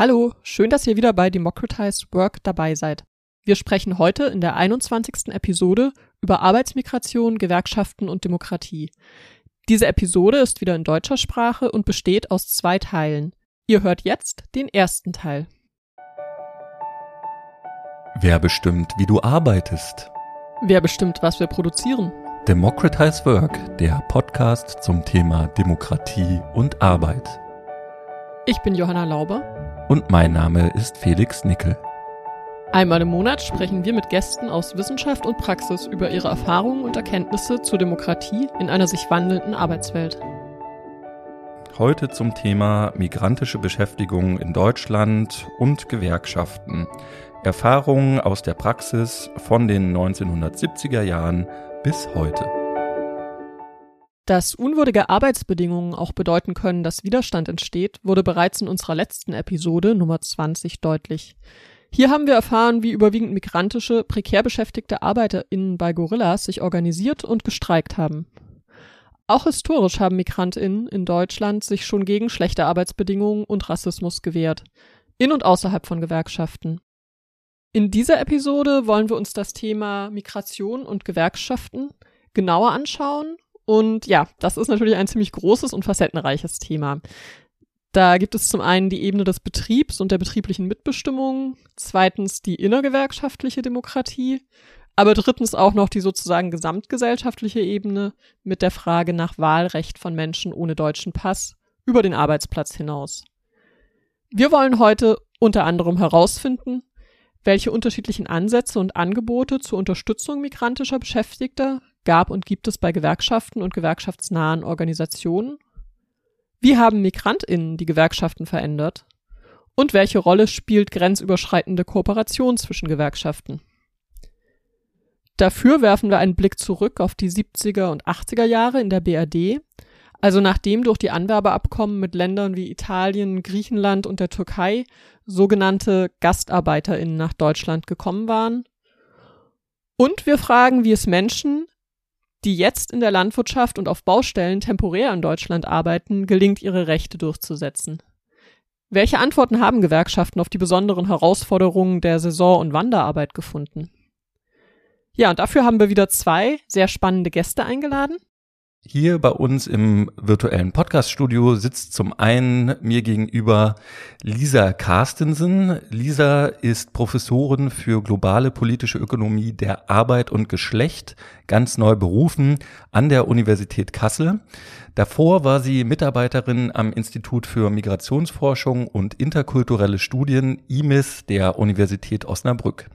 Hallo, schön, dass ihr wieder bei Democratized Work dabei seid. Wir sprechen heute in der 21. Episode über Arbeitsmigration, Gewerkschaften und Demokratie. Diese Episode ist wieder in deutscher Sprache und besteht aus zwei Teilen. Ihr hört jetzt den ersten Teil. Wer bestimmt, wie du arbeitest? Wer bestimmt, was wir produzieren? Democratize Work, der Podcast zum Thema Demokratie und Arbeit. Ich bin Johanna Lauber. Und mein Name ist Felix Nickel. Einmal im Monat sprechen wir mit Gästen aus Wissenschaft und Praxis über ihre Erfahrungen und Erkenntnisse zur Demokratie in einer sich wandelnden Arbeitswelt. Heute zum Thema migrantische Beschäftigung in Deutschland und Gewerkschaften. Erfahrungen aus der Praxis von den 1970er Jahren bis heute. Dass unwürdige Arbeitsbedingungen auch bedeuten können, dass Widerstand entsteht, wurde bereits in unserer letzten Episode Nummer 20 deutlich. Hier haben wir erfahren, wie überwiegend migrantische, prekär beschäftigte ArbeiterInnen bei Gorillas sich organisiert und gestreikt haben. Auch historisch haben MigrantInnen in Deutschland sich schon gegen schlechte Arbeitsbedingungen und Rassismus gewehrt. In und außerhalb von Gewerkschaften. In dieser Episode wollen wir uns das Thema Migration und Gewerkschaften genauer anschauen. Und ja, das ist natürlich ein ziemlich großes und facettenreiches Thema. Da gibt es zum einen die Ebene des Betriebs und der betrieblichen Mitbestimmung, zweitens die innergewerkschaftliche Demokratie, aber drittens auch noch die sozusagen gesamtgesellschaftliche Ebene mit der Frage nach Wahlrecht von Menschen ohne deutschen Pass über den Arbeitsplatz hinaus. Wir wollen heute unter anderem herausfinden, welche unterschiedlichen Ansätze und Angebote zur Unterstützung migrantischer Beschäftigter gab und gibt es bei Gewerkschaften und gewerkschaftsnahen Organisationen? Wie haben Migrantinnen die Gewerkschaften verändert? Und welche Rolle spielt grenzüberschreitende Kooperation zwischen Gewerkschaften? Dafür werfen wir einen Blick zurück auf die 70er und 80er Jahre in der BRD, also nachdem durch die Anwerbeabkommen mit Ländern wie Italien, Griechenland und der Türkei sogenannte GastarbeiterInnen nach Deutschland gekommen waren. Und wir fragen, wie es Menschen, die jetzt in der Landwirtschaft und auf Baustellen temporär in Deutschland arbeiten, gelingt, ihre Rechte durchzusetzen. Welche Antworten haben Gewerkschaften auf die besonderen Herausforderungen der Saison- und Wanderarbeit gefunden? Ja, und dafür haben wir wieder zwei sehr spannende Gäste eingeladen. Hier bei uns im virtuellen Podcaststudio sitzt zum einen mir gegenüber Lisa Carstensen. Lisa ist Professorin für globale politische Ökonomie der Arbeit und Geschlecht, ganz neu berufen an der Universität Kassel. Davor war sie Mitarbeiterin am Institut für Migrationsforschung und interkulturelle Studien IMIS der Universität Osnabrück.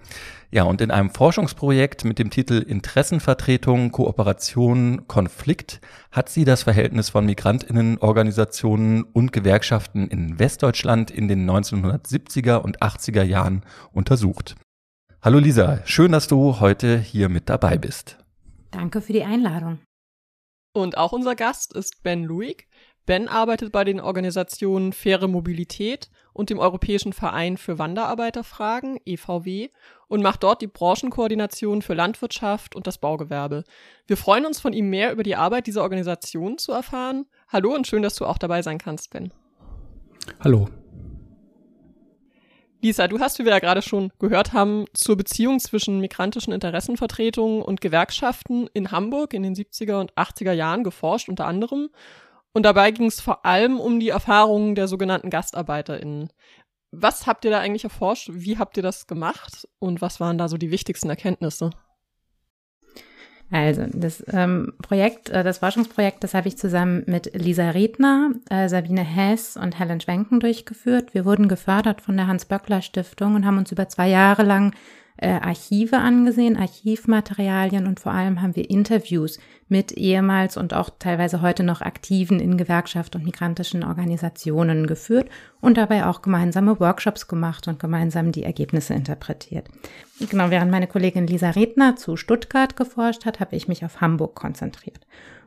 Ja, und in einem Forschungsprojekt mit dem Titel Interessenvertretung, Kooperation, Konflikt hat sie das Verhältnis von Migrantinnenorganisationen und Gewerkschaften in Westdeutschland in den 1970er und 80er Jahren untersucht. Hallo Lisa, schön, dass du heute hier mit dabei bist. Danke für die Einladung. Und auch unser Gast ist Ben Luig. Ben arbeitet bei den Organisationen Faire Mobilität und dem Europäischen Verein für Wanderarbeiterfragen, EVW, und macht dort die Branchenkoordination für Landwirtschaft und das Baugewerbe. Wir freuen uns von ihm mehr über die Arbeit dieser Organisation zu erfahren. Hallo und schön, dass du auch dabei sein kannst, Ben. Hallo. Lisa, du hast, wie wir ja gerade schon gehört haben, zur Beziehung zwischen migrantischen Interessenvertretungen und Gewerkschaften in Hamburg in den 70er und 80er Jahren geforscht, unter anderem. Und dabei ging es vor allem um die Erfahrungen der sogenannten GastarbeiterInnen. Was habt ihr da eigentlich erforscht? Wie habt ihr das gemacht? Und was waren da so die wichtigsten Erkenntnisse? Also, das ähm, Projekt, äh, das Forschungsprojekt, das habe ich zusammen mit Lisa Redner, äh, Sabine Hess und Helen Schwenken durchgeführt. Wir wurden gefördert von der Hans-Böckler-Stiftung und haben uns über zwei Jahre lang äh, Archive angesehen, Archivmaterialien und vor allem haben wir Interviews mit ehemals und auch teilweise heute noch aktiven in Gewerkschaft und migrantischen Organisationen geführt und dabei auch gemeinsame Workshops gemacht und gemeinsam die Ergebnisse interpretiert. Genau, während meine Kollegin Lisa Redner zu Stuttgart geforscht hat, habe ich mich auf Hamburg konzentriert.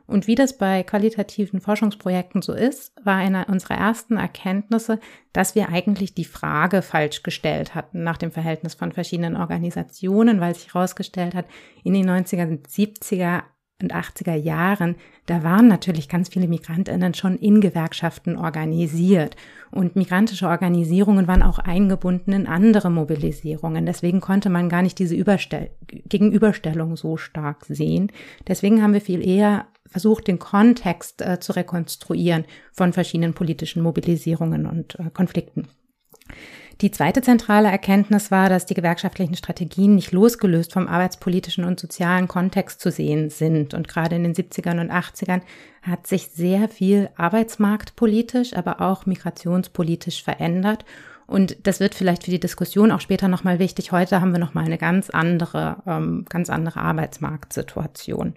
Und wie das bei qualitativen Forschungsprojekten so ist, war eine unserer ersten Erkenntnisse, dass wir eigentlich die Frage falsch gestellt hatten nach dem Verhältnis von verschiedenen Organisationen, weil sich herausgestellt hat, in den 90er und 70er und 80er Jahren, da waren natürlich ganz viele Migrantinnen schon in Gewerkschaften organisiert. Und migrantische Organisierungen waren auch eingebunden in andere Mobilisierungen. Deswegen konnte man gar nicht diese Überstell Gegenüberstellung so stark sehen. Deswegen haben wir viel eher versucht, den Kontext äh, zu rekonstruieren von verschiedenen politischen Mobilisierungen und äh, Konflikten. Die zweite zentrale Erkenntnis war, dass die gewerkschaftlichen Strategien nicht losgelöst vom arbeitspolitischen und sozialen Kontext zu sehen sind. Und gerade in den 70ern und 80ern hat sich sehr viel arbeitsmarktpolitisch, aber auch migrationspolitisch verändert. Und das wird vielleicht für die Diskussion auch später nochmal wichtig. Heute haben wir nochmal eine ganz andere, ähm, ganz andere Arbeitsmarktsituation.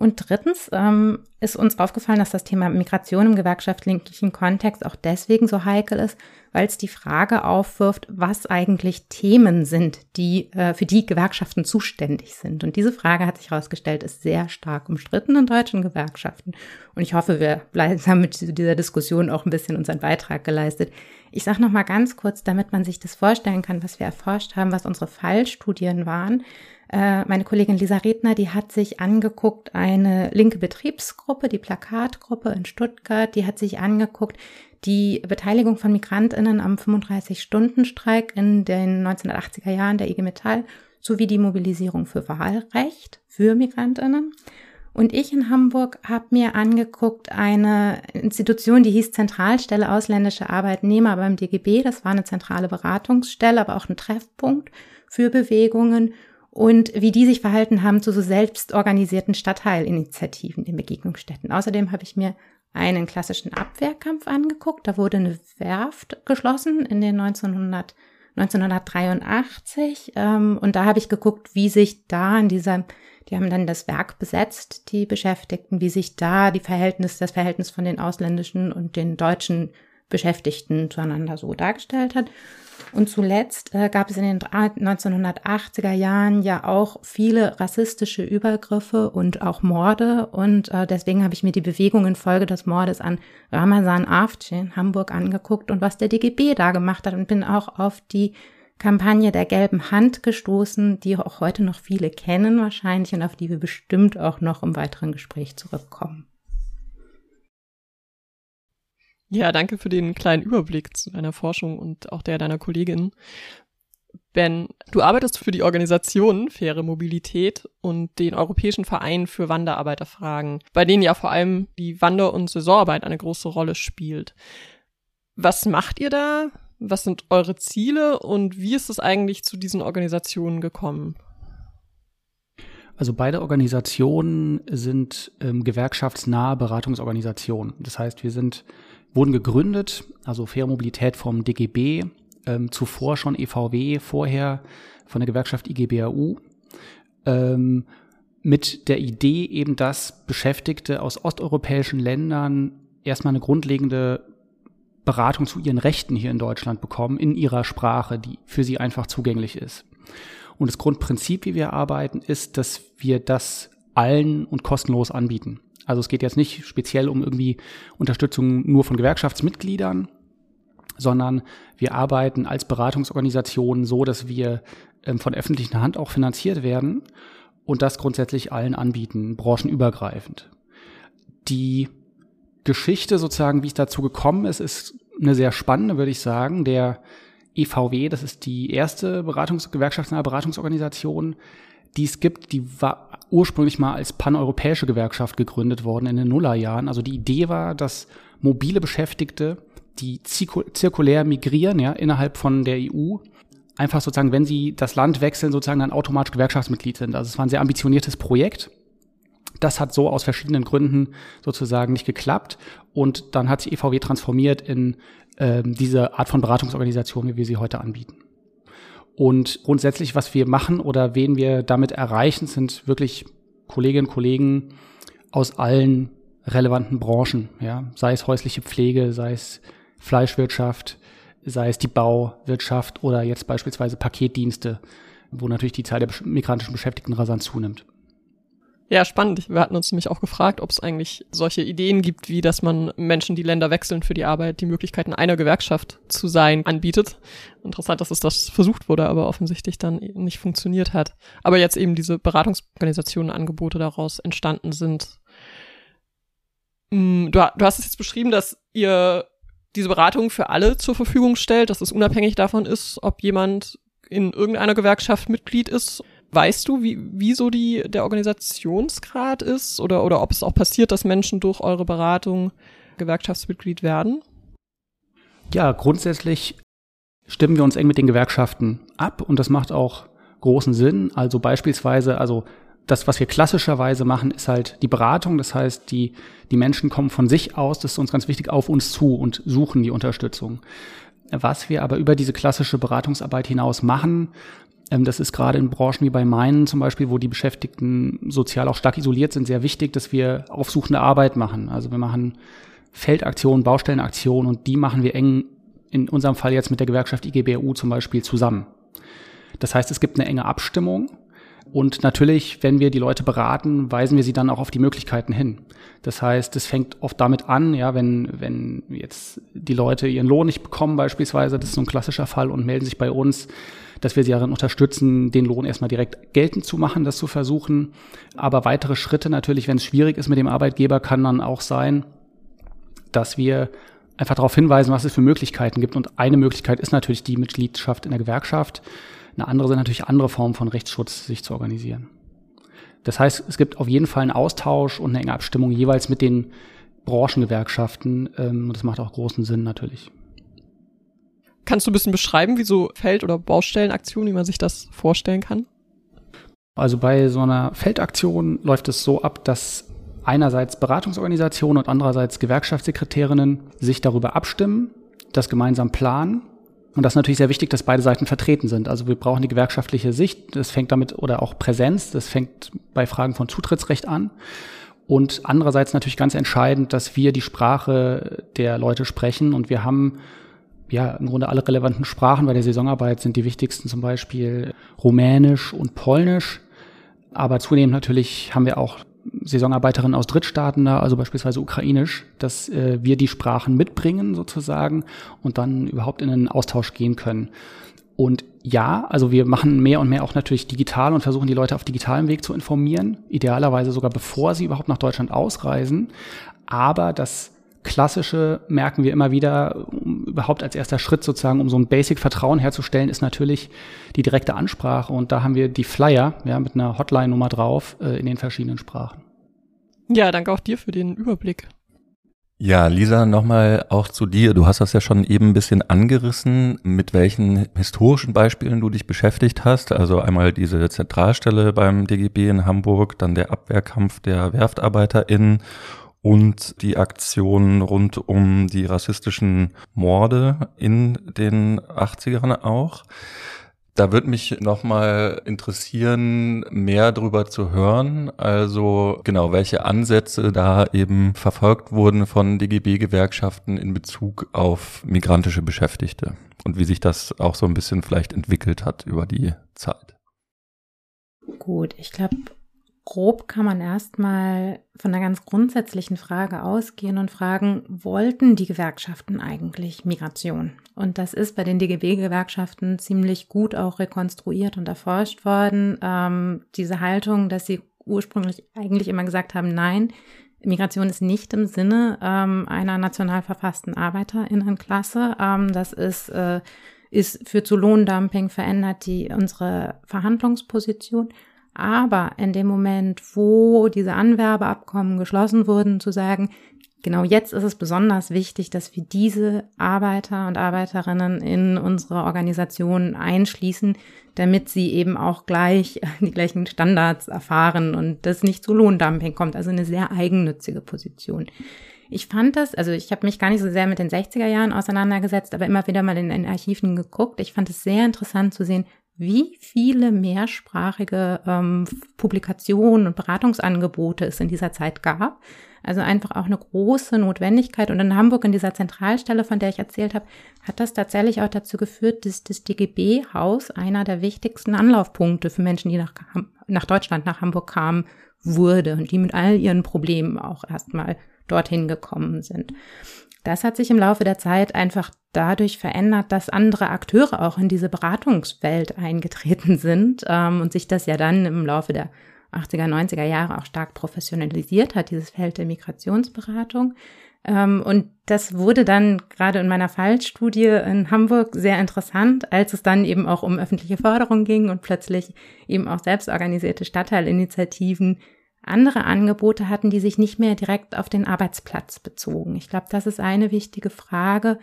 Und drittens ähm, ist uns aufgefallen, dass das Thema Migration im gewerkschaftlichen Kontext auch deswegen so heikel ist, weil es die Frage aufwirft, was eigentlich Themen sind, die äh, für die Gewerkschaften zuständig sind. Und diese Frage hat sich herausgestellt, ist sehr stark umstritten in deutschen Gewerkschaften. Und ich hoffe, wir haben mit dieser Diskussion auch ein bisschen unseren Beitrag geleistet. Ich sage noch mal ganz kurz, damit man sich das vorstellen kann, was wir erforscht haben, was unsere Fallstudien waren. Äh, meine Kollegin Lisa Redner, die hat sich angeguckt, eine linke Betriebsgruppe, die Plakatgruppe in Stuttgart, die hat sich angeguckt, die Beteiligung von Migrantinnen am 35-Stunden-Streik in den 1980er Jahren der IG Metall sowie die Mobilisierung für Wahlrecht für Migrantinnen. Und ich in Hamburg habe mir angeguckt eine Institution, die hieß Zentralstelle ausländische Arbeitnehmer beim DGB. Das war eine zentrale Beratungsstelle, aber auch ein Treffpunkt für Bewegungen und wie die sich verhalten haben zu so selbstorganisierten Stadtteilinitiativen in Begegnungsstätten. Außerdem habe ich mir einen klassischen Abwehrkampf angeguckt. Da wurde eine Werft geschlossen in den 1900, 1983 ähm, und da habe ich geguckt, wie sich da in dieser, die haben dann das Werk besetzt, die Beschäftigten, wie sich da die Verhältnis, das Verhältnis von den ausländischen und den deutschen Beschäftigten zueinander so dargestellt hat. Und zuletzt äh, gab es in den 1980er Jahren ja auch viele rassistische Übergriffe und auch Morde. Und äh, deswegen habe ich mir die Bewegung infolge des Mordes an Ramazan Afci in Hamburg angeguckt und was der DGB da gemacht hat und bin auch auf die Kampagne der gelben Hand gestoßen, die auch heute noch viele kennen wahrscheinlich und auf die wir bestimmt auch noch im weiteren Gespräch zurückkommen. Ja, danke für den kleinen Überblick zu deiner Forschung und auch der deiner Kollegin. Ben, du arbeitest für die Organisation Faire Mobilität und den Europäischen Verein für Wanderarbeiterfragen, bei denen ja vor allem die Wander- und Saisonarbeit eine große Rolle spielt. Was macht ihr da? Was sind eure Ziele und wie ist es eigentlich zu diesen Organisationen gekommen? Also beide Organisationen sind ähm, gewerkschaftsnahe Beratungsorganisationen. Das heißt, wir sind wurden gegründet, also Faire Mobilität vom DGB, ähm, zuvor schon EVW, vorher von der Gewerkschaft IGBAU, ähm, mit der Idee eben, dass Beschäftigte aus osteuropäischen Ländern erstmal eine grundlegende Beratung zu ihren Rechten hier in Deutschland bekommen, in ihrer Sprache, die für sie einfach zugänglich ist. Und das Grundprinzip, wie wir arbeiten, ist, dass wir das allen und kostenlos anbieten. Also es geht jetzt nicht speziell um irgendwie Unterstützung nur von Gewerkschaftsmitgliedern, sondern wir arbeiten als Beratungsorganisation so, dass wir ähm, von öffentlicher Hand auch finanziert werden und das grundsätzlich allen anbieten, branchenübergreifend. Die Geschichte sozusagen, wie es dazu gekommen ist, ist eine sehr spannende, würde ich sagen. Der EVW, das ist die erste Beratungs gewerkschaftsnahe Beratungsorganisation, die es gibt, die war ursprünglich mal als paneuropäische Gewerkschaft gegründet worden in den Nullerjahren. Also die Idee war, dass mobile Beschäftigte, die zirkulär migrieren, ja, innerhalb von der EU, einfach sozusagen, wenn sie das Land wechseln, sozusagen dann automatisch Gewerkschaftsmitglied sind. Also es war ein sehr ambitioniertes Projekt. Das hat so aus verschiedenen Gründen sozusagen nicht geklappt. Und dann hat sich EVW transformiert in ähm, diese Art von Beratungsorganisation, wie wir sie heute anbieten. Und grundsätzlich, was wir machen oder wen wir damit erreichen, sind wirklich Kolleginnen und Kollegen aus allen relevanten Branchen, ja, sei es häusliche Pflege, sei es Fleischwirtschaft, sei es die Bauwirtschaft oder jetzt beispielsweise Paketdienste, wo natürlich die Zahl der migrantischen Beschäftigten rasant zunimmt. Ja, spannend. Wir hatten uns nämlich auch gefragt, ob es eigentlich solche Ideen gibt, wie dass man Menschen, die Länder wechseln für die Arbeit, die Möglichkeiten einer Gewerkschaft zu sein, anbietet. Interessant, dass es das versucht wurde, aber offensichtlich dann nicht funktioniert hat. Aber jetzt eben diese Beratungsorganisationen, Angebote daraus entstanden sind. Mm, du, du hast es jetzt beschrieben, dass ihr diese Beratung für alle zur Verfügung stellt, dass es unabhängig davon ist, ob jemand in irgendeiner Gewerkschaft Mitglied ist Weißt du, wie, wie so die, der Organisationsgrad ist oder, oder ob es auch passiert, dass Menschen durch eure Beratung Gewerkschaftsmitglied werden? Ja, grundsätzlich stimmen wir uns eng mit den Gewerkschaften ab und das macht auch großen Sinn. Also beispielsweise, also das, was wir klassischerweise machen, ist halt die Beratung. Das heißt, die, die Menschen kommen von sich aus, das ist uns ganz wichtig, auf uns zu und suchen die Unterstützung. Was wir aber über diese klassische Beratungsarbeit hinaus machen, das ist gerade in Branchen wie bei meinen zum Beispiel, wo die Beschäftigten sozial auch stark isoliert sind, sehr wichtig, dass wir aufsuchende Arbeit machen. Also wir machen Feldaktionen, Baustellenaktionen und die machen wir eng in unserem Fall jetzt mit der Gewerkschaft IGBU zum Beispiel zusammen. Das heißt, es gibt eine enge Abstimmung und natürlich, wenn wir die Leute beraten, weisen wir sie dann auch auf die Möglichkeiten hin. Das heißt, es fängt oft damit an, ja, wenn, wenn jetzt die Leute ihren Lohn nicht bekommen beispielsweise, das ist so ein klassischer Fall und melden sich bei uns, dass wir sie darin unterstützen, den Lohn erstmal direkt geltend zu machen, das zu versuchen. Aber weitere Schritte natürlich, wenn es schwierig ist mit dem Arbeitgeber, kann dann auch sein, dass wir einfach darauf hinweisen, was es für Möglichkeiten gibt. Und eine Möglichkeit ist natürlich die Mitgliedschaft in der Gewerkschaft. Eine andere sind natürlich andere Formen von Rechtsschutz, sich zu organisieren. Das heißt, es gibt auf jeden Fall einen Austausch und eine enge Abstimmung jeweils mit den Branchengewerkschaften. Ähm, und das macht auch großen Sinn natürlich. Kannst du ein bisschen beschreiben, wie so Feld- oder Baustellenaktionen, wie man sich das vorstellen kann? Also bei so einer Feldaktion läuft es so ab, dass einerseits Beratungsorganisationen und andererseits Gewerkschaftssekretärinnen sich darüber abstimmen, das gemeinsam planen. Und das ist natürlich sehr wichtig, dass beide Seiten vertreten sind. Also wir brauchen die gewerkschaftliche Sicht, das fängt damit, oder auch Präsenz, das fängt bei Fragen von Zutrittsrecht an. Und andererseits natürlich ganz entscheidend, dass wir die Sprache der Leute sprechen und wir haben ja, im Grunde alle relevanten Sprachen bei der Saisonarbeit sind die wichtigsten zum Beispiel Rumänisch und Polnisch. Aber zunehmend natürlich haben wir auch Saisonarbeiterinnen aus Drittstaaten da, also beispielsweise Ukrainisch, dass äh, wir die Sprachen mitbringen sozusagen und dann überhaupt in einen Austausch gehen können. Und ja, also wir machen mehr und mehr auch natürlich digital und versuchen die Leute auf digitalem Weg zu informieren, idealerweise sogar bevor sie überhaupt nach Deutschland ausreisen. Aber das klassische merken wir immer wieder, um, überhaupt als erster Schritt sozusagen, um so ein Basic-Vertrauen herzustellen, ist natürlich die direkte Ansprache. Und da haben wir die Flyer ja, mit einer Hotline-Nummer drauf äh, in den verschiedenen Sprachen. Ja, danke auch dir für den Überblick. Ja, Lisa, nochmal auch zu dir. Du hast das ja schon eben ein bisschen angerissen, mit welchen historischen Beispielen du dich beschäftigt hast. Also einmal diese Zentralstelle beim DGB in Hamburg, dann der Abwehrkampf der WerftarbeiterInnen und die Aktion rund um die rassistischen Morde in den 80ern auch. Da würde mich nochmal interessieren, mehr darüber zu hören. Also genau, welche Ansätze da eben verfolgt wurden von DGB-Gewerkschaften in Bezug auf migrantische Beschäftigte und wie sich das auch so ein bisschen vielleicht entwickelt hat über die Zeit. Gut, ich glaube, grob kann man erstmal von einer ganz grundsätzlichen Frage ausgehen und fragen, wollten die Gewerkschaften eigentlich Migration? Und das ist bei den DGB-Gewerkschaften ziemlich gut auch rekonstruiert und erforscht worden. Ähm, diese Haltung, dass sie ursprünglich eigentlich immer gesagt haben, nein, Migration ist nicht im Sinne ähm, einer national verfassten Arbeiterinnenklasse. Ähm, das ist, äh, ist für zu Lohndumping verändert die unsere Verhandlungsposition. Aber in dem Moment, wo diese Anwerbeabkommen geschlossen wurden, zu sagen, genau jetzt ist es besonders wichtig, dass wir diese Arbeiter und Arbeiterinnen in unsere Organisation einschließen, damit sie eben auch gleich die gleichen Standards erfahren und das nicht zu Lohndumping kommt. Also eine sehr eigennützige Position. Ich fand das, also ich habe mich gar nicht so sehr mit den 60er Jahren auseinandergesetzt, aber immer wieder mal in den Archiven geguckt. Ich fand es sehr interessant zu sehen, wie viele mehrsprachige ähm, Publikationen und Beratungsangebote es in dieser Zeit gab. Also einfach auch eine große Notwendigkeit. Und in Hamburg, in dieser Zentralstelle, von der ich erzählt habe, hat das tatsächlich auch dazu geführt, dass das DGB-Haus einer der wichtigsten Anlaufpunkte für Menschen, die nach, nach Deutschland, nach Hamburg kamen, wurde und die mit all ihren Problemen auch erstmal dorthin gekommen sind. Das hat sich im Laufe der Zeit einfach dadurch verändert, dass andere Akteure auch in diese Beratungswelt eingetreten sind ähm, und sich das ja dann im Laufe der 80er, 90er Jahre auch stark professionalisiert hat, dieses Feld der Migrationsberatung. Ähm, und das wurde dann gerade in meiner Fallstudie in Hamburg sehr interessant, als es dann eben auch um öffentliche Förderung ging und plötzlich eben auch selbstorganisierte Stadtteilinitiativen andere Angebote hatten, die sich nicht mehr direkt auf den Arbeitsplatz bezogen. Ich glaube, das ist eine wichtige Frage.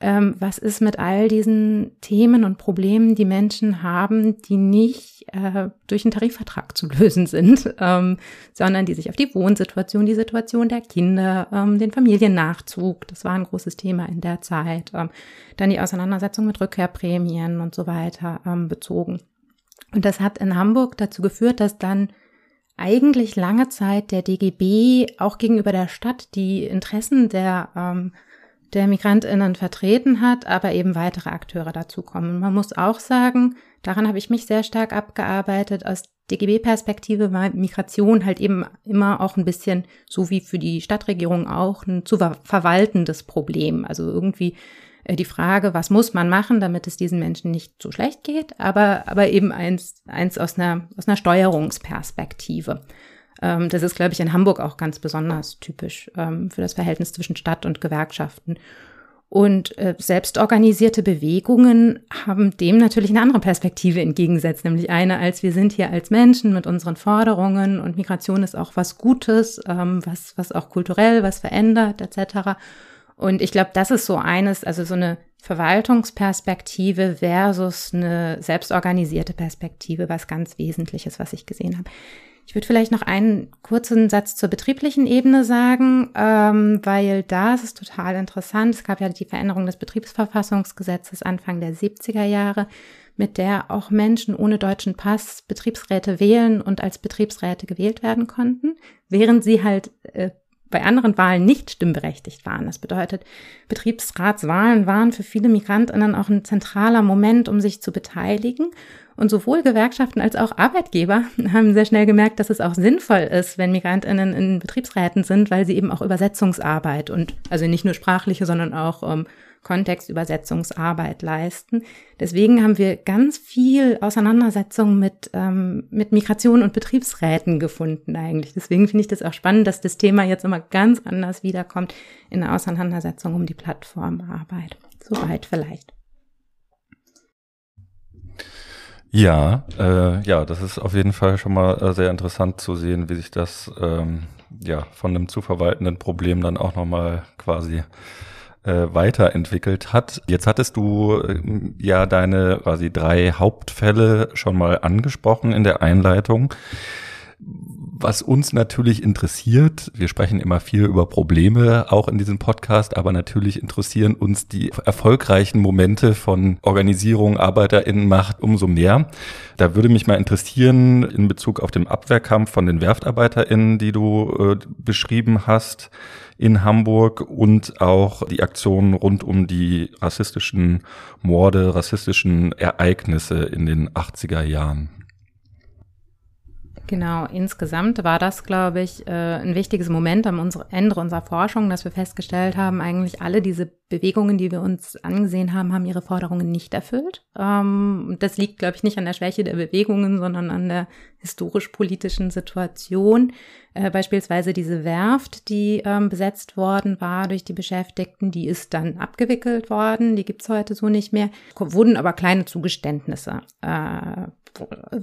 Ähm, was ist mit all diesen Themen und Problemen, die Menschen haben, die nicht äh, durch einen Tarifvertrag zu lösen sind, ähm, sondern die sich auf die Wohnsituation, die Situation der Kinder, ähm, den Familiennachzug, das war ein großes Thema in der Zeit, ähm, dann die Auseinandersetzung mit Rückkehrprämien und so weiter ähm, bezogen. Und das hat in Hamburg dazu geführt, dass dann eigentlich lange Zeit der DGB auch gegenüber der Stadt die Interessen der, ähm, der Migrantinnen vertreten hat, aber eben weitere Akteure dazukommen. Man muss auch sagen, daran habe ich mich sehr stark abgearbeitet. Aus DGB-Perspektive war Migration halt eben immer auch ein bisschen, so wie für die Stadtregierung auch, ein zu verwaltendes Problem. Also irgendwie die Frage, was muss man machen, damit es diesen Menschen nicht so schlecht geht, aber, aber eben eins, eins aus einer, aus einer Steuerungsperspektive. Ähm, das ist, glaube ich, in Hamburg auch ganz besonders typisch ähm, für das Verhältnis zwischen Stadt und Gewerkschaften. Und äh, selbstorganisierte Bewegungen haben dem natürlich eine andere Perspektive entgegengesetzt, nämlich eine, als wir sind hier als Menschen mit unseren Forderungen und Migration ist auch was Gutes, ähm, was, was auch kulturell was verändert, etc. Und ich glaube, das ist so eines, also so eine Verwaltungsperspektive versus eine selbstorganisierte Perspektive, was ganz Wesentliches, was ich gesehen habe. Ich würde vielleicht noch einen kurzen Satz zur betrieblichen Ebene sagen, ähm, weil da ist es total interessant. Es gab ja die Veränderung des Betriebsverfassungsgesetzes Anfang der 70er Jahre, mit der auch Menschen ohne deutschen Pass Betriebsräte wählen und als Betriebsräte gewählt werden konnten, während sie halt äh, bei anderen Wahlen nicht stimmberechtigt waren. Das bedeutet, Betriebsratswahlen waren für viele Migrantinnen auch ein zentraler Moment, um sich zu beteiligen. Und sowohl Gewerkschaften als auch Arbeitgeber haben sehr schnell gemerkt, dass es auch sinnvoll ist, wenn Migrantinnen in Betriebsräten sind, weil sie eben auch Übersetzungsarbeit und also nicht nur sprachliche, sondern auch ähm, Kontextübersetzungsarbeit leisten. Deswegen haben wir ganz viel Auseinandersetzung mit, ähm, mit Migration und Betriebsräten gefunden eigentlich. Deswegen finde ich das auch spannend, dass das Thema jetzt immer ganz anders wiederkommt in der Auseinandersetzung um die Plattformarbeit. Soweit vielleicht. Ja, äh, ja, das ist auf jeden Fall schon mal äh, sehr interessant zu sehen, wie sich das ähm, ja von einem zu verwaltenden Problem dann auch nochmal quasi äh, weiterentwickelt hat. Jetzt hattest du äh, ja deine quasi drei Hauptfälle schon mal angesprochen in der Einleitung. Was uns natürlich interessiert, wir sprechen immer viel über Probleme auch in diesem Podcast, aber natürlich interessieren uns die erfolgreichen Momente von Organisierung, Arbeiterinnenmacht umso mehr. Da würde mich mal interessieren in Bezug auf den Abwehrkampf von den Werftarbeiterinnen, die du äh, beschrieben hast in Hamburg und auch die Aktionen rund um die rassistischen Morde, rassistischen Ereignisse in den 80er Jahren. Genau, insgesamt war das, glaube ich, äh, ein wichtiges Moment am Ende unserer Forschung, dass wir festgestellt haben, eigentlich alle diese Bewegungen, die wir uns angesehen haben, haben ihre Forderungen nicht erfüllt. Ähm, das liegt, glaube ich, nicht an der Schwäche der Bewegungen, sondern an der historisch-politischen Situation. Äh, beispielsweise diese Werft, die ähm, besetzt worden war durch die Beschäftigten, die ist dann abgewickelt worden. Die gibt's heute so nicht mehr. Wurden aber kleine Zugeständnisse äh,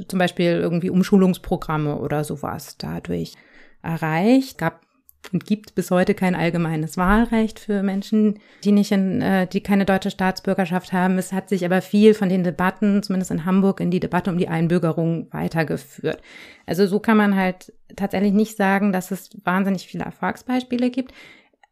zum Beispiel irgendwie Umschulungsprogramme oder sowas dadurch erreicht. Gab und gibt bis heute kein allgemeines Wahlrecht für Menschen, die nicht in, äh, die keine deutsche Staatsbürgerschaft haben. Es hat sich aber viel von den Debatten, zumindest in Hamburg, in die Debatte um die Einbürgerung weitergeführt. Also so kann man halt tatsächlich nicht sagen, dass es wahnsinnig viele Erfolgsbeispiele gibt.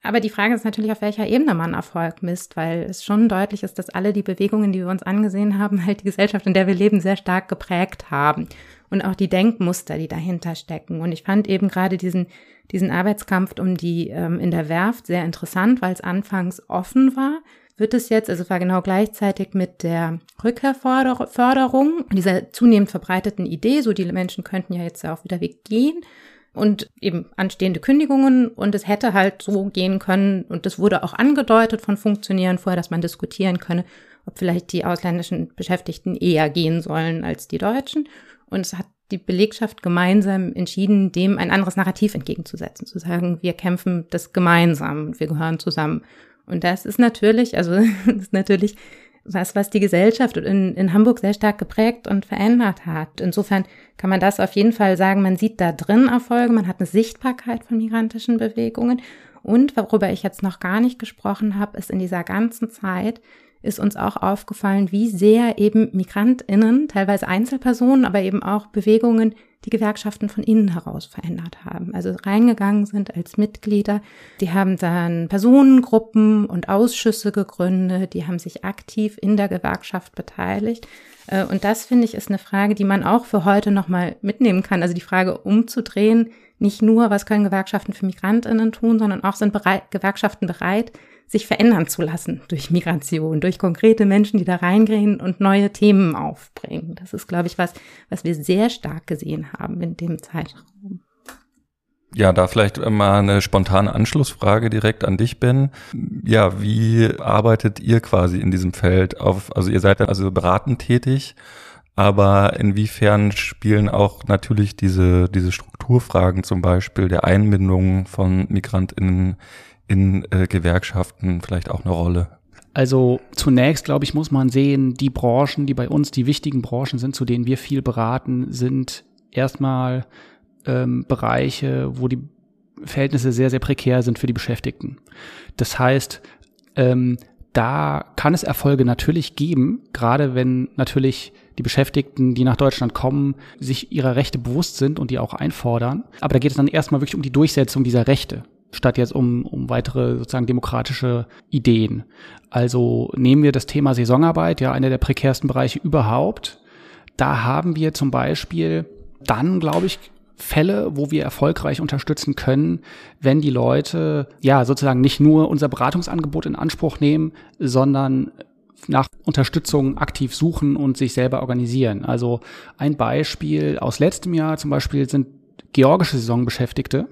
Aber die Frage ist natürlich, auf welcher Ebene man Erfolg misst, weil es schon deutlich ist, dass alle die Bewegungen, die wir uns angesehen haben, halt die Gesellschaft, in der wir leben, sehr stark geprägt haben. Und auch die Denkmuster, die dahinter stecken. Und ich fand eben gerade diesen, diesen Arbeitskampf um die ähm, in der Werft sehr interessant, weil es anfangs offen war. Wird es jetzt, also war genau gleichzeitig mit der Rückkehrförderung, dieser zunehmend verbreiteten Idee, so die Menschen könnten ja jetzt auch wieder weggehen und eben anstehende Kündigungen und es hätte halt so gehen können und es wurde auch angedeutet von Funktionären vorher, dass man diskutieren könne, ob vielleicht die ausländischen Beschäftigten eher gehen sollen als die Deutschen und es hat die Belegschaft gemeinsam entschieden, dem ein anderes Narrativ entgegenzusetzen, zu sagen, wir kämpfen das gemeinsam und wir gehören zusammen. Und das ist natürlich, also ist natürlich was, was die Gesellschaft in, in Hamburg sehr stark geprägt und verändert hat. Insofern kann man das auf jeden Fall sagen, man sieht da drin Erfolge, man hat eine Sichtbarkeit von migrantischen Bewegungen. Und worüber ich jetzt noch gar nicht gesprochen habe, ist in dieser ganzen Zeit ist uns auch aufgefallen, wie sehr eben Migrantinnen, teilweise Einzelpersonen, aber eben auch Bewegungen die Gewerkschaften von innen heraus verändert haben. Also reingegangen sind als Mitglieder. Die haben dann Personengruppen und Ausschüsse gegründet. Die haben sich aktiv in der Gewerkschaft beteiligt. Äh, und das finde ich ist eine Frage, die man auch für heute nochmal mitnehmen kann. Also die Frage umzudrehen, nicht nur, was können Gewerkschaften für Migrantinnen tun, sondern auch sind bereit, Gewerkschaften bereit, sich verändern zu lassen durch Migration, durch konkrete Menschen, die da reingehen und neue Themen aufbringen. Das ist, glaube ich, was, was wir sehr stark gesehen haben in dem Zeitraum. Ja, da vielleicht mal eine spontane Anschlussfrage direkt an dich, Ben. Ja, wie arbeitet ihr quasi in diesem Feld auf, also ihr seid also beratend tätig, aber inwiefern spielen auch natürlich diese, diese Strukturfragen zum Beispiel der Einbindung von MigrantInnen in äh, Gewerkschaften vielleicht auch eine Rolle? Also zunächst, glaube ich, muss man sehen, die Branchen, die bei uns die wichtigen Branchen sind, zu denen wir viel beraten, sind erstmal ähm, Bereiche, wo die Verhältnisse sehr, sehr prekär sind für die Beschäftigten. Das heißt, ähm, da kann es Erfolge natürlich geben, gerade wenn natürlich die Beschäftigten, die nach Deutschland kommen, sich ihrer Rechte bewusst sind und die auch einfordern. Aber da geht es dann erstmal wirklich um die Durchsetzung dieser Rechte statt jetzt um, um weitere sozusagen demokratische Ideen. Also nehmen wir das Thema Saisonarbeit, ja, einer der prekärsten Bereiche überhaupt. Da haben wir zum Beispiel dann, glaube ich, Fälle, wo wir erfolgreich unterstützen können, wenn die Leute ja sozusagen nicht nur unser Beratungsangebot in Anspruch nehmen, sondern nach Unterstützung aktiv suchen und sich selber organisieren. Also ein Beispiel aus letztem Jahr zum Beispiel sind georgische Saisonbeschäftigte,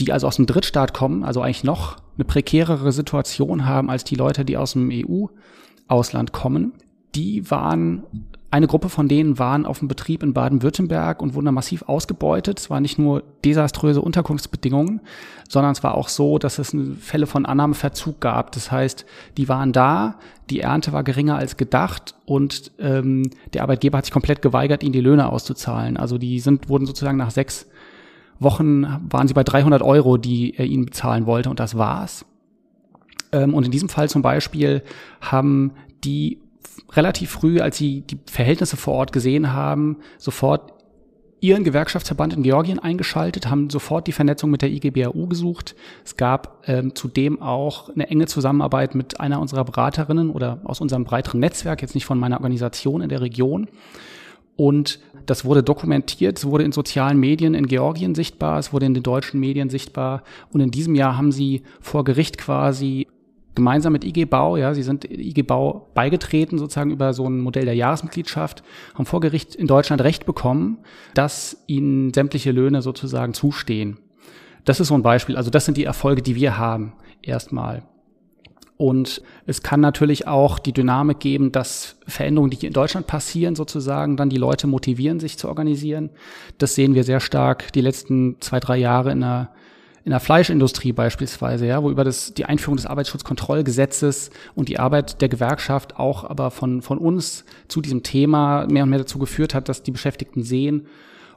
die also aus dem Drittstaat kommen, also eigentlich noch eine prekärere Situation haben als die Leute, die aus dem EU-Ausland kommen. Die waren, eine Gruppe von denen waren auf dem Betrieb in Baden-Württemberg und wurden da massiv ausgebeutet. Es waren nicht nur desaströse Unterkunftsbedingungen, sondern es war auch so, dass es Fälle von Annahmeverzug gab. Das heißt, die waren da, die Ernte war geringer als gedacht und ähm, der Arbeitgeber hat sich komplett geweigert, ihnen die Löhne auszuzahlen. Also die sind, wurden sozusagen nach sechs Wochen waren sie bei 300 Euro, die er ihnen bezahlen wollte und das war's. Ähm, und in diesem Fall zum Beispiel haben die relativ früh, als sie die Verhältnisse vor Ort gesehen haben, sofort ihren Gewerkschaftsverband in Georgien eingeschaltet, haben sofort die Vernetzung mit der IGBAU gesucht. Es gab ähm, zudem auch eine enge Zusammenarbeit mit einer unserer Beraterinnen oder aus unserem breiteren Netzwerk, jetzt nicht von meiner Organisation in der Region. Und das wurde dokumentiert, es wurde in sozialen Medien in Georgien sichtbar, es wurde in den deutschen Medien sichtbar. Und in diesem Jahr haben sie vor Gericht quasi gemeinsam mit IG Bau, ja, sie sind IG Bau beigetreten, sozusagen über so ein Modell der Jahresmitgliedschaft, haben vor Gericht in Deutschland Recht bekommen, dass ihnen sämtliche Löhne sozusagen zustehen. Das ist so ein Beispiel. Also das sind die Erfolge, die wir haben. Erstmal. Und es kann natürlich auch die Dynamik geben, dass Veränderungen, die in Deutschland passieren, sozusagen dann die Leute motivieren, sich zu organisieren. Das sehen wir sehr stark die letzten zwei, drei Jahre in der, in der Fleischindustrie beispielsweise, ja, wo über das, die Einführung des Arbeitsschutzkontrollgesetzes und die Arbeit der Gewerkschaft auch aber von, von uns zu diesem Thema mehr und mehr dazu geführt hat, dass die Beschäftigten sehen,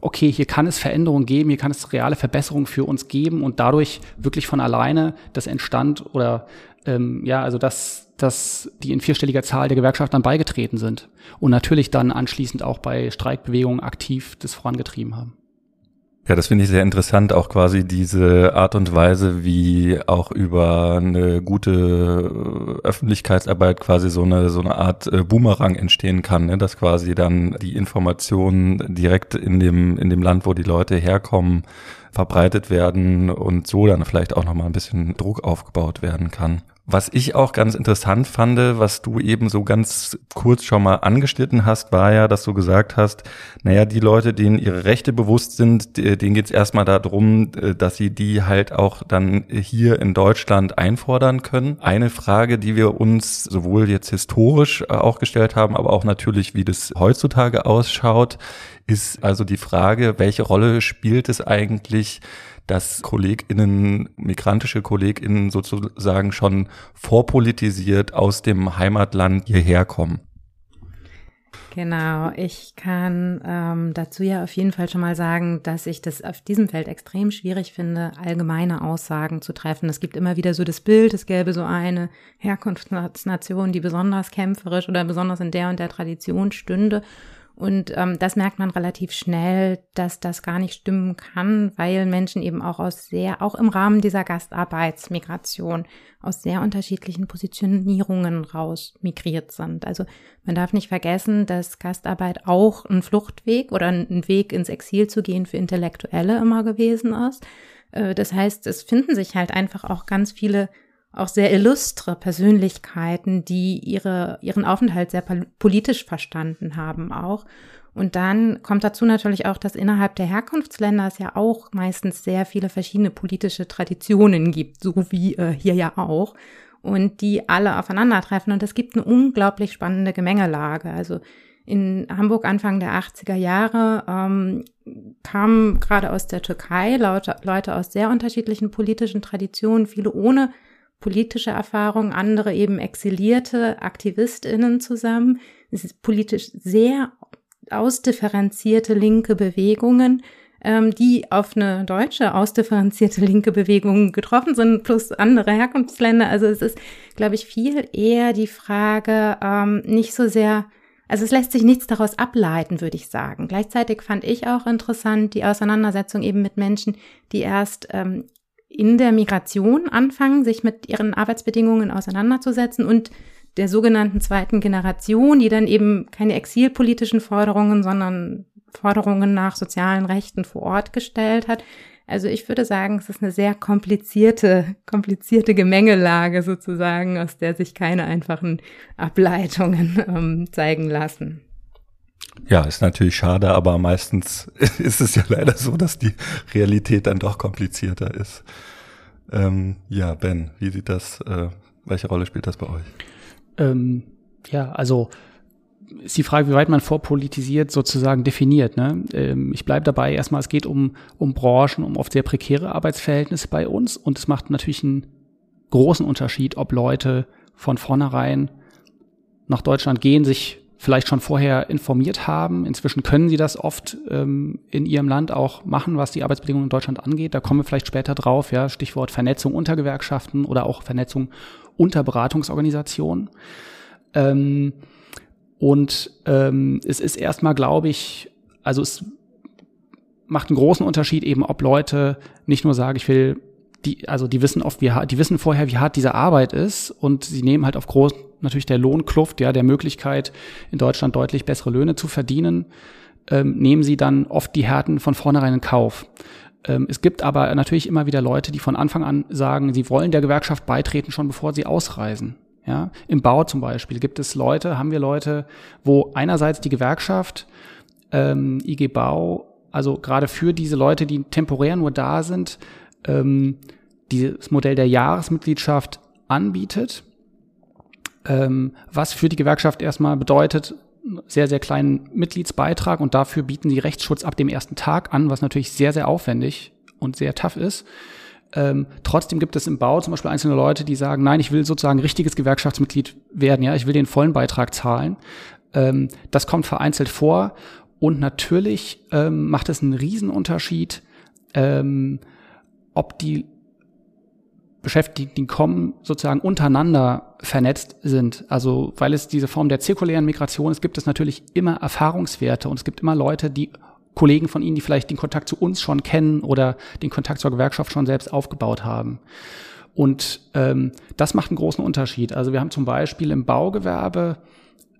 okay, hier kann es Veränderungen geben, hier kann es reale Verbesserungen für uns geben und dadurch wirklich von alleine das entstand oder ähm, ja, also dass, dass die in vierstelliger Zahl der Gewerkschaften beigetreten sind und natürlich dann anschließend auch bei Streikbewegungen aktiv das vorangetrieben haben. Ja, das finde ich sehr interessant, auch quasi diese Art und Weise, wie auch über eine gute Öffentlichkeitsarbeit quasi so eine so eine Art äh, Boomerang entstehen kann, ne? dass quasi dann die Informationen direkt in dem in dem Land, wo die Leute herkommen, verbreitet werden und so dann vielleicht auch noch mal ein bisschen Druck aufgebaut werden kann. Was ich auch ganz interessant fand, was du eben so ganz kurz schon mal angeschnitten hast, war ja, dass du gesagt hast, naja, die Leute, denen ihre Rechte bewusst sind, denen geht es erstmal darum, dass sie die halt auch dann hier in Deutschland einfordern können. Eine Frage, die wir uns sowohl jetzt historisch äh, auch gestellt haben, aber auch natürlich, wie das heutzutage ausschaut, ist also die Frage, welche Rolle spielt es eigentlich, dass KollegInnen, migrantische KollegInnen sozusagen schon vorpolitisiert aus dem Heimatland hierher kommen. Genau, ich kann ähm, dazu ja auf jeden Fall schon mal sagen, dass ich das auf diesem Feld extrem schwierig finde, allgemeine Aussagen zu treffen. Es gibt immer wieder so das Bild, es gäbe so eine Herkunftsnation, die besonders kämpferisch oder besonders in der und der Tradition stünde. Und ähm, das merkt man relativ schnell, dass das gar nicht stimmen kann, weil Menschen eben auch aus sehr, auch im Rahmen dieser Gastarbeitsmigration aus sehr unterschiedlichen Positionierungen raus migriert sind. Also man darf nicht vergessen, dass Gastarbeit auch ein Fluchtweg oder ein Weg ins Exil zu gehen für Intellektuelle immer gewesen ist. Äh, das heißt, es finden sich halt einfach auch ganz viele auch sehr illustre Persönlichkeiten, die ihre, ihren Aufenthalt sehr politisch verstanden haben auch. Und dann kommt dazu natürlich auch, dass innerhalb der Herkunftsländer es ja auch meistens sehr viele verschiedene politische Traditionen gibt, so wie äh, hier ja auch, und die alle aufeinandertreffen. Und es gibt eine unglaublich spannende Gemengelage. Also in Hamburg Anfang der 80er Jahre ähm, kamen gerade aus der Türkei Leute, Leute aus sehr unterschiedlichen politischen Traditionen, viele ohne politische Erfahrung, andere eben exilierte AktivistInnen zusammen. Es ist politisch sehr ausdifferenzierte linke Bewegungen, ähm, die auf eine deutsche ausdifferenzierte linke Bewegung getroffen sind, plus andere Herkunftsländer. Also es ist, glaube ich, viel eher die Frage, ähm, nicht so sehr, also es lässt sich nichts daraus ableiten, würde ich sagen. Gleichzeitig fand ich auch interessant die Auseinandersetzung eben mit Menschen, die erst ähm, in der Migration anfangen, sich mit ihren Arbeitsbedingungen auseinanderzusetzen und der sogenannten zweiten Generation, die dann eben keine exilpolitischen Forderungen, sondern Forderungen nach sozialen Rechten vor Ort gestellt hat. Also ich würde sagen, es ist eine sehr komplizierte, komplizierte Gemengelage sozusagen, aus der sich keine einfachen Ableitungen ähm, zeigen lassen. Ja, ist natürlich schade, aber meistens ist es ja leider so, dass die Realität dann doch komplizierter ist. Ähm, ja, Ben, wie sieht das, äh, welche Rolle spielt das bei euch? Ähm, ja, also ist die Frage, wie weit man vorpolitisiert sozusagen definiert. Ne? Ähm, ich bleibe dabei, erstmal, es geht um, um Branchen, um oft sehr prekäre Arbeitsverhältnisse bei uns und es macht natürlich einen großen Unterschied, ob Leute von vornherein nach Deutschland gehen, sich vielleicht schon vorher informiert haben. Inzwischen können sie das oft ähm, in ihrem Land auch machen, was die Arbeitsbedingungen in Deutschland angeht. Da kommen wir vielleicht später drauf, ja, Stichwort Vernetzung unter Gewerkschaften oder auch Vernetzung unter Beratungsorganisationen. Ähm, und ähm, es ist erstmal, glaube ich, also es macht einen großen Unterschied eben, ob Leute nicht nur sagen, ich will die, also die wissen oft, wie hart, die wissen vorher, wie hart diese Arbeit ist und sie nehmen halt auf groß, natürlich der Lohnkluft, ja, der Möglichkeit, in Deutschland deutlich bessere Löhne zu verdienen, ähm, nehmen sie dann oft die Härten von vornherein in Kauf. Ähm, es gibt aber natürlich immer wieder Leute, die von Anfang an sagen, sie wollen der Gewerkschaft beitreten, schon bevor sie ausreisen. Ja, im Bau zum Beispiel gibt es Leute, haben wir Leute, wo einerseits die Gewerkschaft ähm, IG Bau, also gerade für diese Leute, die temporär nur da sind, ähm, dieses Modell der Jahresmitgliedschaft anbietet, ähm, was für die Gewerkschaft erstmal bedeutet, sehr, sehr kleinen Mitgliedsbeitrag und dafür bieten sie Rechtsschutz ab dem ersten Tag an, was natürlich sehr, sehr aufwendig und sehr tough ist. Ähm, trotzdem gibt es im Bau zum Beispiel einzelne Leute, die sagen, nein, ich will sozusagen richtiges Gewerkschaftsmitglied werden, ja, ich will den vollen Beitrag zahlen. Ähm, das kommt vereinzelt vor und natürlich ähm, macht es einen Riesenunterschied, ähm, ob die Beschäftigten, kommen, sozusagen untereinander vernetzt sind. Also weil es diese Form der zirkulären Migration ist, gibt es natürlich immer Erfahrungswerte und es gibt immer Leute, die Kollegen von Ihnen, die vielleicht den Kontakt zu uns schon kennen oder den Kontakt zur Gewerkschaft schon selbst aufgebaut haben. Und ähm, das macht einen großen Unterschied. Also wir haben zum Beispiel im Baugewerbe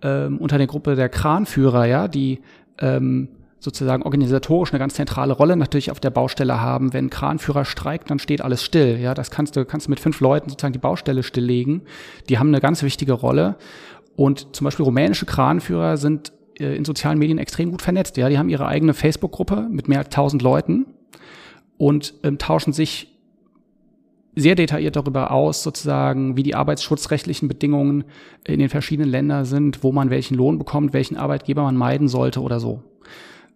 ähm, unter der Gruppe der Kranführer, ja, die ähm, sozusagen organisatorisch eine ganz zentrale Rolle natürlich auf der Baustelle haben. Wenn Kranführer streikt, dann steht alles still. Ja, das kannst du, kannst du mit fünf Leuten sozusagen die Baustelle stilllegen. Die haben eine ganz wichtige Rolle. Und zum Beispiel rumänische Kranführer sind äh, in sozialen Medien extrem gut vernetzt. Ja, die haben ihre eigene Facebook-Gruppe mit mehr als tausend Leuten und ähm, tauschen sich sehr detailliert darüber aus, sozusagen, wie die arbeitsschutzrechtlichen Bedingungen in den verschiedenen Ländern sind, wo man welchen Lohn bekommt, welchen Arbeitgeber man meiden sollte oder so.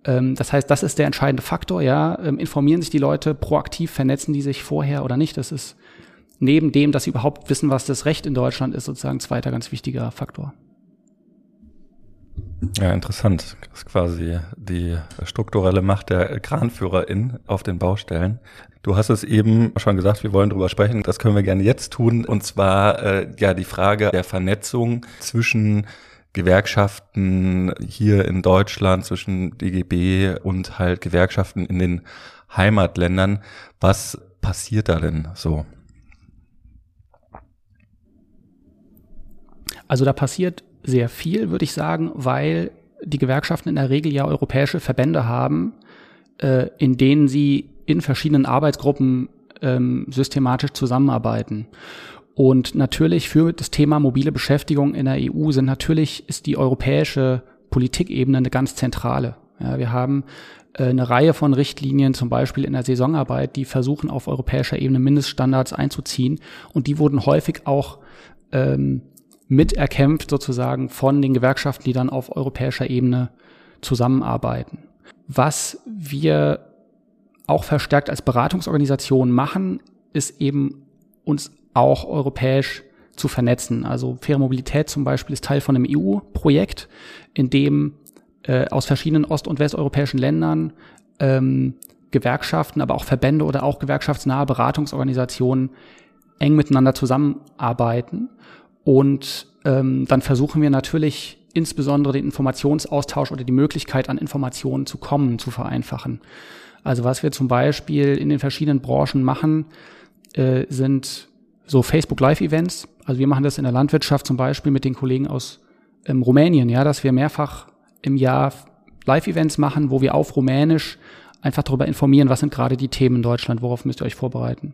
Ähm, das heißt, das ist der entscheidende Faktor, ja. Ähm, informieren sich die Leute proaktiv, vernetzen die sich vorher oder nicht? Das ist neben dem, dass sie überhaupt wissen, was das Recht in Deutschland ist, sozusagen zweiter ganz wichtiger Faktor. Ja, interessant. Das ist quasi die strukturelle Macht der Kranführerin auf den Baustellen. Du hast es eben schon gesagt, wir wollen drüber sprechen. Das können wir gerne jetzt tun. Und zwar äh, ja die Frage der Vernetzung zwischen Gewerkschaften hier in Deutschland, zwischen DGB und halt Gewerkschaften in den Heimatländern. Was passiert da denn so? Also da passiert sehr viel, würde ich sagen, weil die Gewerkschaften in der Regel ja europäische Verbände haben, äh, in denen sie in verschiedenen Arbeitsgruppen ähm, systematisch zusammenarbeiten. Und natürlich für das Thema mobile Beschäftigung in der EU sind natürlich ist die europäische Politikebene eine ganz zentrale. Ja, wir haben äh, eine Reihe von Richtlinien, zum Beispiel in der Saisonarbeit, die versuchen auf europäischer Ebene Mindeststandards einzuziehen und die wurden häufig auch ähm, miterkämpft sozusagen von den Gewerkschaften, die dann auf europäischer Ebene zusammenarbeiten. Was wir auch verstärkt als Beratungsorganisation machen, ist eben uns auch europäisch zu vernetzen. Also faire Mobilität zum Beispiel ist Teil von einem EU-Projekt, in dem äh, aus verschiedenen ost- und westeuropäischen Ländern ähm, Gewerkschaften, aber auch Verbände oder auch gewerkschaftsnahe Beratungsorganisationen eng miteinander zusammenarbeiten und ähm, dann versuchen wir natürlich insbesondere den Informationsaustausch oder die Möglichkeit an Informationen zu kommen, zu vereinfachen. Also was wir zum Beispiel in den verschiedenen Branchen machen, äh, sind so Facebook Live-Events. Also wir machen das in der Landwirtschaft zum Beispiel mit den Kollegen aus ähm, Rumänien, ja, dass wir mehrfach im Jahr Live-Events machen, wo wir auf Rumänisch einfach darüber informieren, was sind gerade die Themen in Deutschland, worauf müsst ihr euch vorbereiten.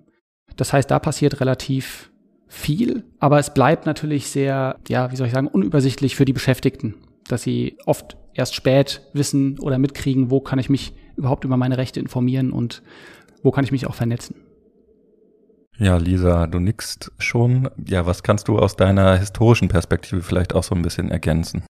Das heißt, da passiert relativ viel, aber es bleibt natürlich sehr, ja, wie soll ich sagen, unübersichtlich für die Beschäftigten, dass sie oft erst spät wissen oder mitkriegen, wo kann ich mich überhaupt über meine Rechte informieren und wo kann ich mich auch vernetzen. Ja, Lisa, du nickst schon. Ja, was kannst du aus deiner historischen Perspektive vielleicht auch so ein bisschen ergänzen?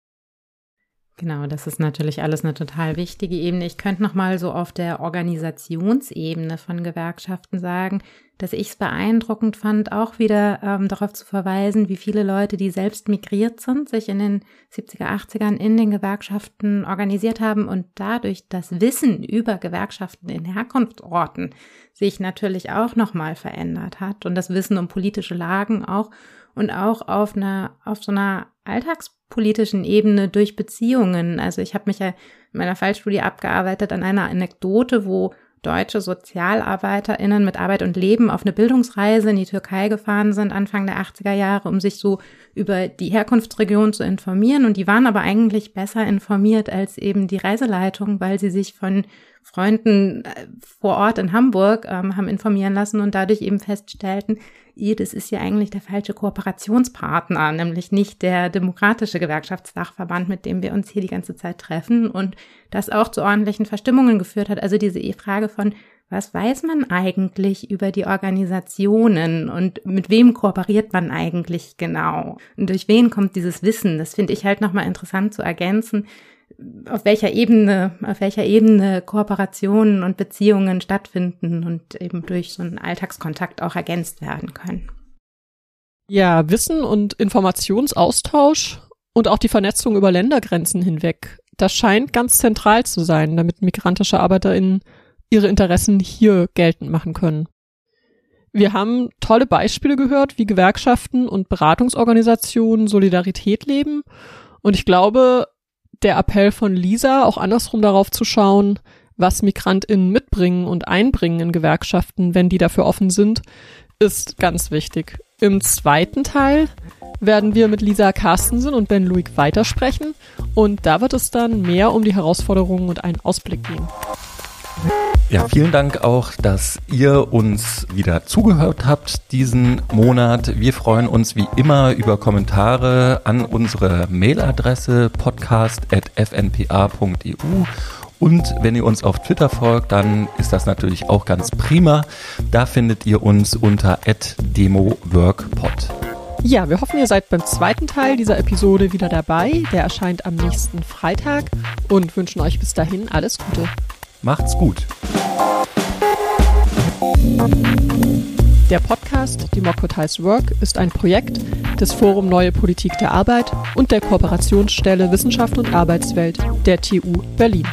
Genau, das ist natürlich alles eine total wichtige Ebene. Ich könnte noch mal so auf der Organisationsebene von Gewerkschaften sagen, dass ich es beeindruckend fand, auch wieder ähm, darauf zu verweisen, wie viele Leute, die selbst migriert sind, sich in den 70er, 80ern in den Gewerkschaften organisiert haben und dadurch das Wissen über Gewerkschaften in Herkunftsorten sich natürlich auch noch mal verändert hat und das Wissen um politische Lagen auch und auch auf einer auf so einer alltagspolitischen Ebene durch Beziehungen. Also ich habe mich ja in meiner Fallstudie abgearbeitet an einer Anekdote, wo deutsche SozialarbeiterInnen mit Arbeit und Leben auf eine Bildungsreise in die Türkei gefahren sind, Anfang der 80er Jahre, um sich so über die Herkunftsregion zu informieren. Und die waren aber eigentlich besser informiert als eben die Reiseleitung, weil sie sich von Freunden äh, vor Ort in Hamburg ähm, haben informieren lassen und dadurch eben feststellten, ihr, das ist ja eigentlich der falsche Kooperationspartner, nämlich nicht der demokratische Gewerkschaftsdachverband, mit dem wir uns hier die ganze Zeit treffen und das auch zu ordentlichen Verstimmungen geführt hat. Also diese Frage von, was weiß man eigentlich über die Organisationen und mit wem kooperiert man eigentlich genau? Und durch wen kommt dieses Wissen? Das finde ich halt nochmal interessant zu ergänzen, auf welcher Ebene, auf welcher Ebene Kooperationen und Beziehungen stattfinden und eben durch so einen Alltagskontakt auch ergänzt werden können. Ja, Wissen und Informationsaustausch und auch die Vernetzung über Ländergrenzen hinweg, das scheint ganz zentral zu sein, damit migrantische ArbeiterInnen ihre Interessen hier geltend machen können. Wir haben tolle Beispiele gehört, wie Gewerkschaften und Beratungsorganisationen Solidarität leben. Und ich glaube, der Appell von Lisa, auch andersrum darauf zu schauen, was MigrantInnen mitbringen und einbringen in Gewerkschaften, wenn die dafür offen sind, ist ganz wichtig. Im zweiten Teil werden wir mit Lisa Carstensen und Ben Luig weitersprechen und da wird es dann mehr um die Herausforderungen und einen Ausblick gehen. Ja, vielen Dank auch, dass ihr uns wieder zugehört habt diesen Monat. Wir freuen uns wie immer über Kommentare an unsere Mailadresse podcast.fnpa.eu. Und wenn ihr uns auf Twitter folgt, dann ist das natürlich auch ganz prima. Da findet ihr uns unter @demoworkpod. Ja, wir hoffen, ihr seid beim zweiten Teil dieser Episode wieder dabei. Der erscheint am nächsten Freitag und wünschen euch bis dahin alles Gute. Macht's gut. Der Podcast Democratize Work ist ein Projekt des Forum Neue Politik der Arbeit und der Kooperationsstelle Wissenschaft und Arbeitswelt der TU Berlin.